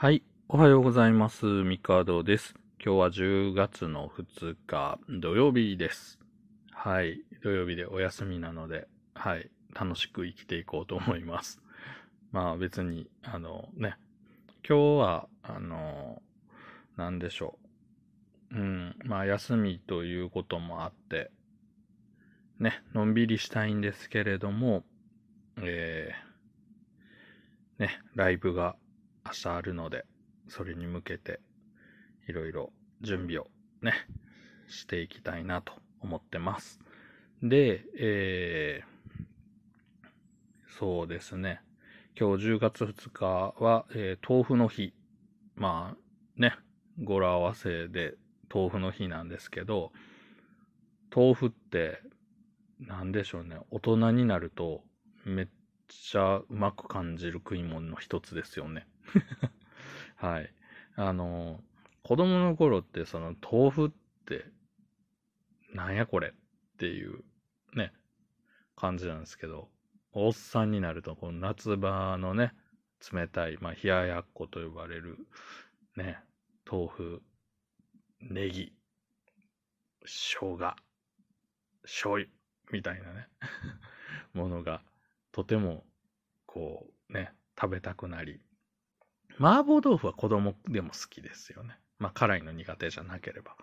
はい。おはようございます。ミカドです。今日は10月の2日土曜日です。はい。土曜日でお休みなので、はい。楽しく生きていこうと思います。まあ別に、あのね、今日は、あの、なんでしょう。うん。まあ休みということもあって、ね、のんびりしたいんですけれども、えー、ね、ライブが明日あるので、それに向けていろいろ準備をね、していきたいなと思ってます。で、えー、そうですね。今日10月2日は、えー豆腐の日。まあね、語呂合わせで豆腐の日なんですけど、豆腐って、なんでしょうね。大人になるとめっちゃうまく感じる食い物の一つですよね。はい。あの、子供の頃ってその豆腐って、なんやこれっていうね、感じなんですけど、おっさんになると、この夏場のね、冷たい、まあ、冷ややっこと呼ばれる、ね、豆腐、ネギ、生姜、醤油、みたいなね、ものが、とても、こう、ね、食べたくなり、麻婆豆腐は子供でも好きですよね。まあ、辛いの苦手じゃなければ。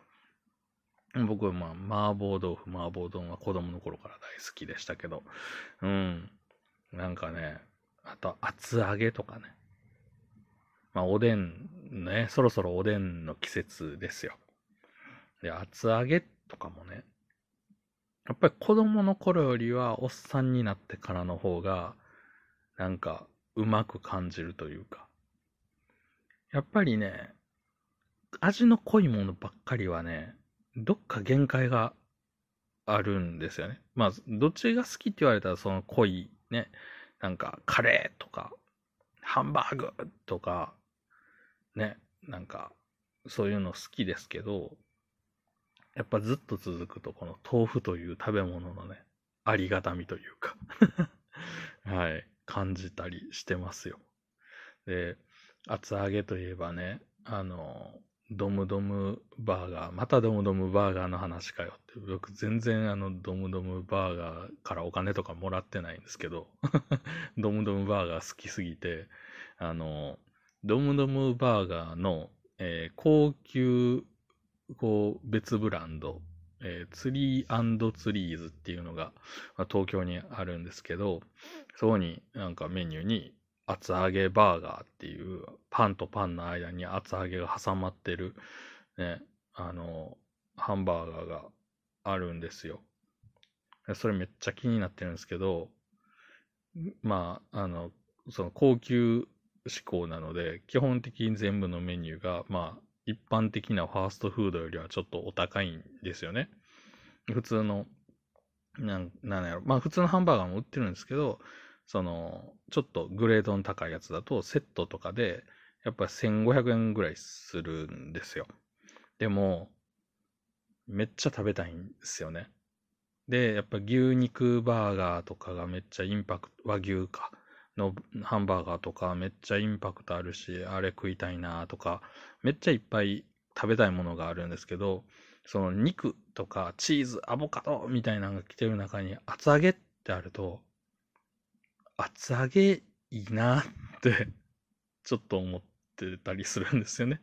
僕はまあ、麻婆豆腐、麻婆丼は子供の頃から大好きでしたけど、うん。なんかね、あと、厚揚げとかね。まあ、おでん、ね、そろそろおでんの季節ですよ。で、厚揚げとかもね、ぱり子供の頃よりはおっさんになってからの方が、なんか、うまく感じるというか。やっぱりね、味の濃いものばっかりはね、どっか限界があるんですよね。まあ、どっちが好きって言われたら、その濃いね、なんかカレーとか、ハンバーグとか、ね、なんか、そういうの好きですけど、やっぱずっと続くと、この豆腐という食べ物のね、ありがたみというか、はい、感じたりしてますよ。で、厚揚げといえばね、あの、ドムドムバーガー、またドムドムバーガーの話かよって、僕全然あのドムドムバーガーからお金とかもらってないんですけど、ドムドムバーガー好きすぎて、あの、ドムドムバーガーの、えー高級、こう、別ブランド、えーツリーツリーズっていうのが、まあ東京にあるんですけど、そこになんかメニューに厚揚げバーガーっていうパンとパンの間に厚揚げが挟まってるね、あの、ハンバーガーがあるんですよ。それめっちゃ気になってるんですけど、まあ、あの、その高級志向なので、基本的に全部のメニューが、まあ、一般的なファーストフードよりはちょっとお高いんですよね。普通の、なん、なんやろ。まあ、普通のハンバーガーも売ってるんですけど、その、ちょっとグレードの高いやつだと、セットとかで、やっぱ1500円ぐらいするんですよ。でも、めっちゃ食べたいんですよね。で、やっぱ牛肉バーガーとかがめっちゃインパクト、和牛か、のハンバーガーとかめっちゃインパクトあるし、あれ食いたいなとか、めっちゃいっぱい食べたいものがあるんですけど、その肉とかチーズ、アボカドみたいなのが来てる中に厚揚げってあると、厚揚げいいなって、ちょっと思ってたりするんですよね。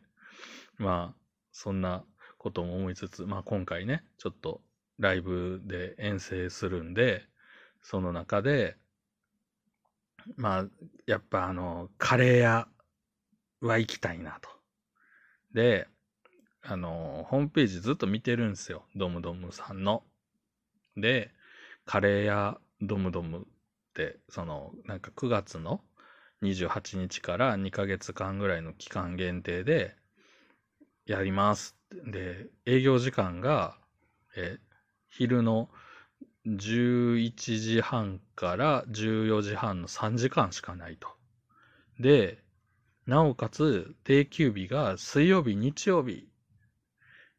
まあ、そんなことも思いつつ、まあ今回ね、ちょっとライブで遠征するんで、その中で、まあ、やっぱあの、カレー屋は行きたいなと。で、あの、ホームページずっと見てるんですよ。ドムドムさんの。で、カレー屋ドムドムって、その、なんか9月の28日から2ヶ月間ぐらいの期間限定で、やります。で、営業時間が、え、昼の11時半から14時半の3時間しかないと。で、なおかつ定休日が水曜日、日曜日。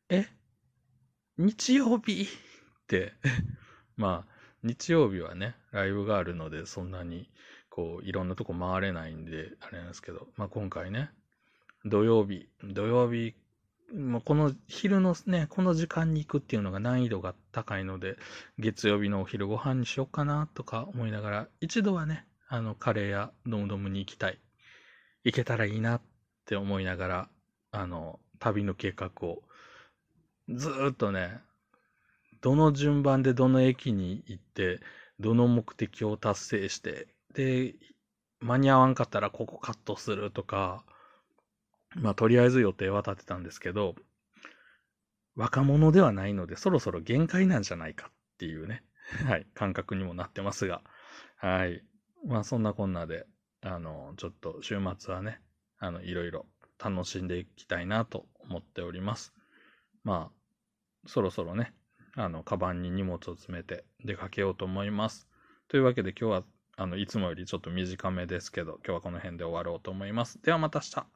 え？日曜日？って、まあ、日曜日はね、ライブがあるので、そんなに、こう、いろんなとこ回れないんで、あれなんですけど、まあ今回ね、土曜日、土曜日、もうこの昼のね、この時間に行くっていうのが難易度が高いので、月曜日のお昼ご飯にしようかなとか思いながら、一度はね、あの、カレーやドムドムに行きたい。行けたらいいなって思いながら、あの、旅の計画を、ずっとね、どの順番でどの駅に行って、どの目的を達成して、で、間に合わんかったらここカットするとか、まあ、とりあえず予定は立てたんですけど、若者ではないので、そろそろ限界なんじゃないかっていうね、はい、感覚にもなってますが、はい。まあ、そんなこんなで、あの、ちょっと週末はね、あの、いろいろ楽しんでいきたいなと思っております。まあ、そろそろね、あの、カバンに荷物を詰めて出かけようと思います。というわけで今日は、あの、いつもよりちょっと短めですけど、今日はこの辺で終わろうと思います。ではまた明日。